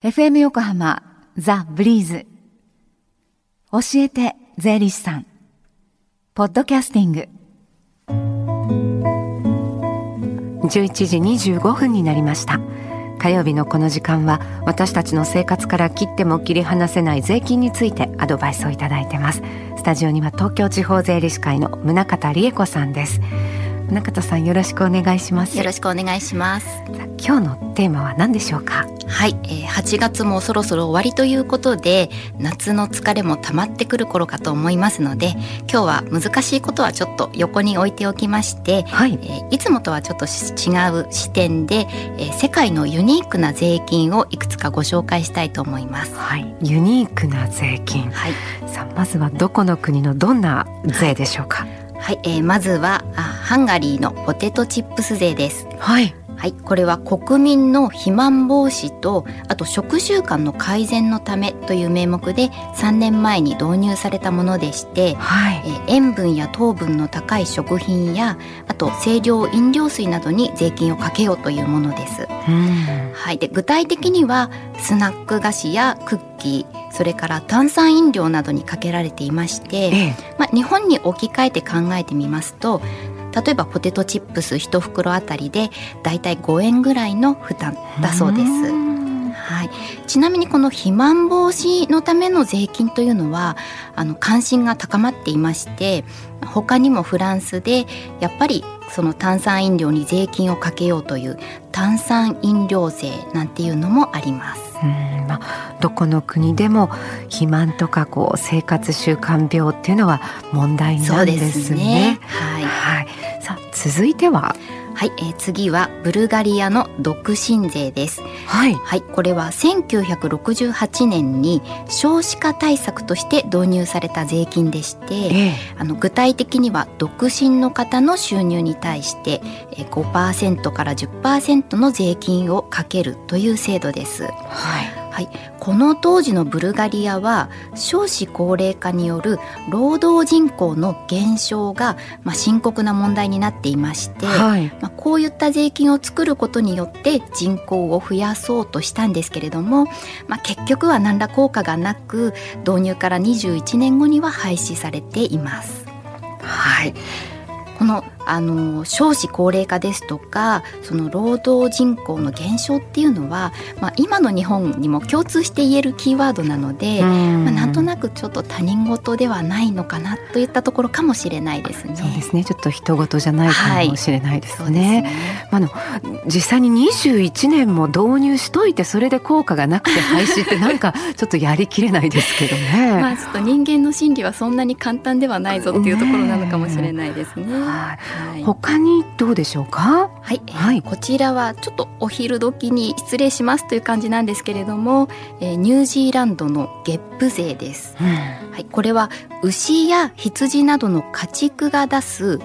FM 横浜ザ・ブリーズ。教えて税理士さん。ポッドキャスティング。11時25分になりました。火曜日のこの時間は私たちの生活から切っても切り離せない税金についてアドバイスをいただいてます。スタジオには東京地方税理士会の宗方理恵子さんです。宗方さんよろしくお願いします。よろしくお願いします。今日のテーマは何でしょうか？はい、えー、8月もそろそろ終わりということで夏の疲れも溜まってくる頃かと思いますので今日は難しいことはちょっと横に置いておきまして、はい。えー、いつもとはちょっと違う視点で、えー、世界のユニークな税金をいくつかご紹介したいと思います。はい、ユニークな税金、はい、さあまずはどこの国のどんな税でしょうか、はいはい、えー、まずはあハンガリーのポテトチップス税です。はい。はい、これは国民の肥満防止とあと食習慣の改善のためという名目で3年前に導入されたものでして、はい、えー、塩分や糖分の高い食品やあと清涼飲料水などに税金をかけようというものです。はい、で具体的にはスナック菓子やクッキーそれから炭酸飲料などにかけられていまして、ええ、まあ、日本に置き換えて考えてみますと例えばポテトチップス1袋あたりでだいたい5円ぐらいの負担だそうです。はい、ちなみにこの肥満防止のための税金というのはあの関心が高まっていまして他にもフランスでやっぱりその炭酸飲料に税金をかけようという炭酸飲料税なんていうのもあります。うんまあ、どこの国でも肥満とかこう生活習慣病っていうのは問題なんですね。すねはい、はい、続いては？はい、えー、次はブルガリアの独身税です。はい、はい、これは1968年に少子化対策として導入された税金でして、えー、あの具体的には独身の方の収入に対して5%から10%の税金をかけるという制度です。はい。はい、この当時のブルガリアは少子高齢化による労働人口の減少が、まあ、深刻な問題になっていまして、はい、まあ、こういった税金を作ることによって人口を増やそうとしたんですけれども、まあ、結局は何ら効果がなく導入から21年後には廃止されています。はい。このあの少子高齢化ですとかその労働人口の減少っていうのは、まあ、今の日本にも共通して言えるキーワードなので、まあ、なんとなくちょっと他人事ではないのかなといったところかもしれないですね。そうですねちょっと人事じゃないかもしれないですね。はい、ねあの実際に21年も導入しといてそれで効果がなくて廃止ってなんかちょっとやりきれないですけどね。まあちょっと人間の心理はそんなに簡単ではないぞっていうところなのかもしれないですね。ねはい。他にどうでしょうか？はい、はい、こちらはちょっとお昼時に失礼しますという感じなんですけれども、えー、ニュージーランドのゲップ税です、うん、はい、これは牛や羊などの家畜が出す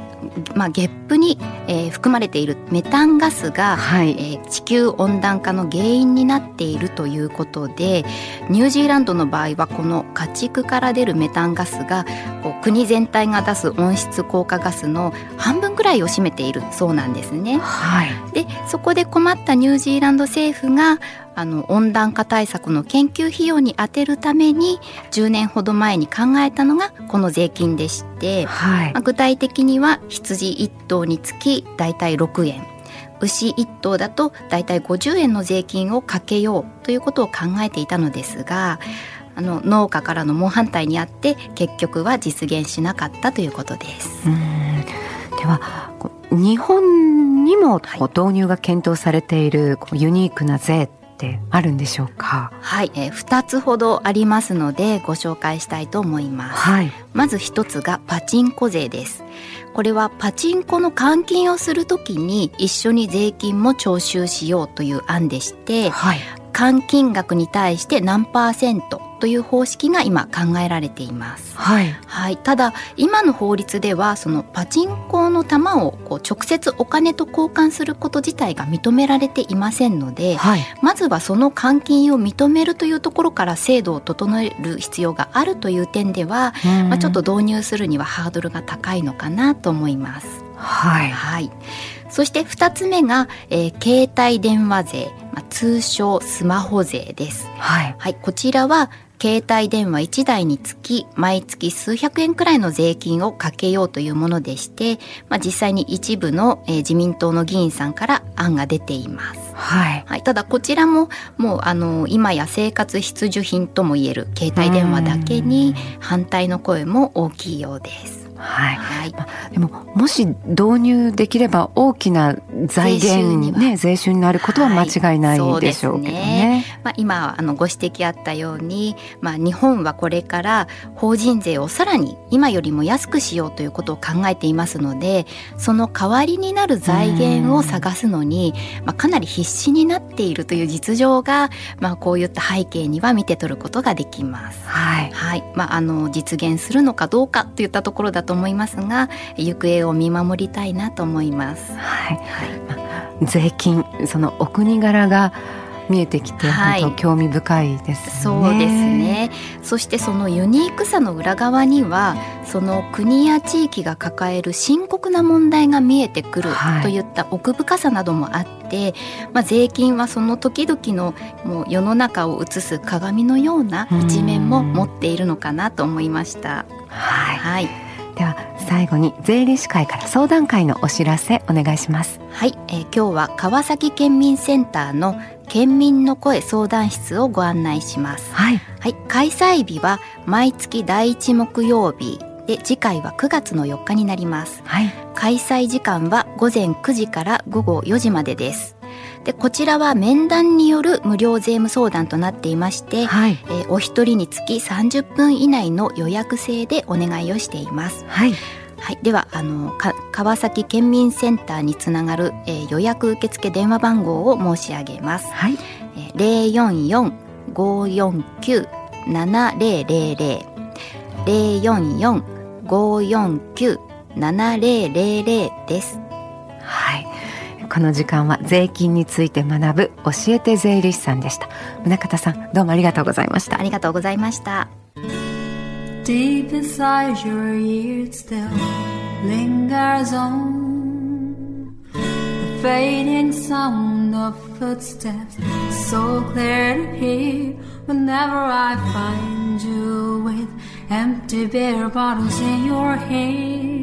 まあ、ゲップに、えー、含まれているメタンガスが、はい、えー、地球温暖化の原因になっているということでニュージーランドの場合はこの家畜から出るメタンガスがこう国全体が出す温室効果ガスの半分ぐらいを占めているそうなんですね。はい、でそこで困ったニュージーランド政府があの温暖化対策の研究費用に充てるために10年ほど前に考えたのがこの税金でして、はい、まあ、具体的には羊1頭につきだいたい6円牛1頭だとだいたい50円の税金をかけようということを考えていたのですがあの農家からの猛反対にあって結局は実現しなかったということです。では日本にも導入が検討されているユニークな税ってあるんでしょうか？はい、えー、2つほどありますのでご紹介したいと思います、はい、まず1つがパチンコ税です。これはパチンコの換金をするときに一緒に税金も徴収しようという案でして、はい、換金額に対して何パーセントという方式が今考えられています。はい、はい、ただ今の法律ではそのパチンコの玉をこう直接お金と交換すること自体が認められていませんので、はい、まずはその換金を認めるというところから制度を整える必要があるという点では、まあ、ちょっと導入するにはハードルが高いのかなと思います。はい、はいそして2つ目が、えー、携帯電話税、まあ、通称スマホ税です。はい。はい、こちらは携帯電話1台につき毎月数百円くらいの税金をかけようというものでして、まあ、実際に一部の、えー、自民党の議員さんから案が出ています。はい、はい、ただこちらももうあの今や生活必需品ともいえる携帯電話だけに反対の声も大きいようです。はい、はい、まあ、でももし導入できれば大きな財源にね税収になることは間違いないでしょうけどね。はい、ね。まあ、今あのご指摘あったように、まあ、日本はこれから法人税をさらに今よりも安くしようということを考えていますのでその代わりになる財源を探すのに、まあ、かなり必死になっているという実情が、まあ、こういった背景には見て取ることができます。はい、はい。まあ、あの実現するのかどうかといったところだと思いますが行方を見守りたいなと思います。はい、はい、税金そのお国柄が見えてきて、はい、本当興味深いです、ね、そうですね。そしてそのユニークさの裏側にはその国や地域が抱える深刻な問題が見えてくるといった奥深さなどもあって、はい、まあ、税金はその時々のもう世の中を映す鏡のような一面も持っているのかなと思いました。はい、はいでは最後に税理士会から相談会のお知らせお願いします。はい、えー、今日は川崎県民センターの県民の声相談室をご案内します。はい、はい、開催日は毎月第一木曜日で次回は9月の4日になります、はい、開催時間は午前9時から午後4時までですでこちらは面談による無料税務相談となっていまして、はい、えー、お一人につき30分以内の予約制でお願いをしています。はいはい、ではあの川崎県民センターにつながる、えー、予約受付電話番号を申し上げます。はい、えー、044-549-7000 044-549-7000です。はい。この時間は税金について学ぶ教えて税理士さんでした宗像さんどうもありがとうございましたありがとうございました Deep inside your ears still lingers on the fading sound of footsteps so clear to hear whenever I find you with empty beer bottles in your hand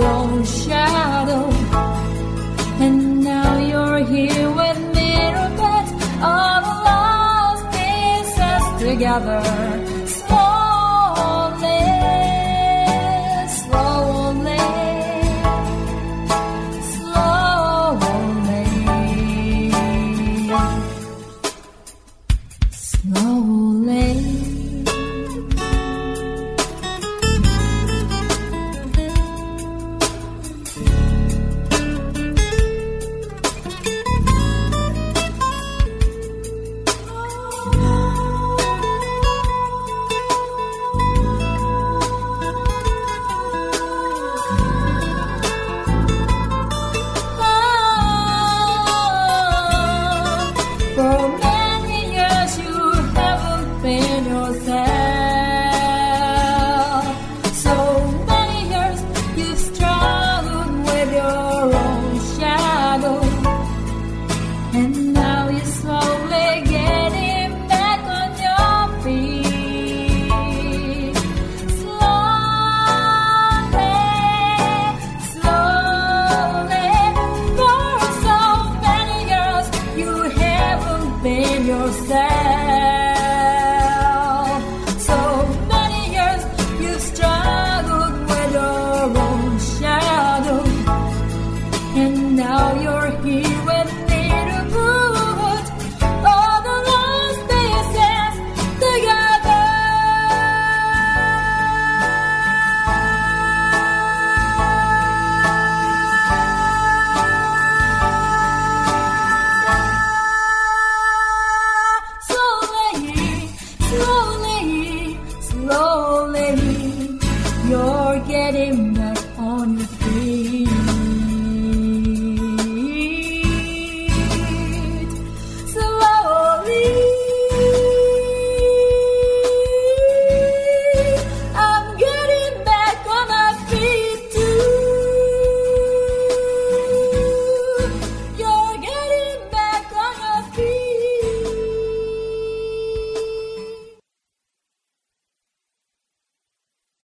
your own shadow, and now you're here with me to all the lost pieces together.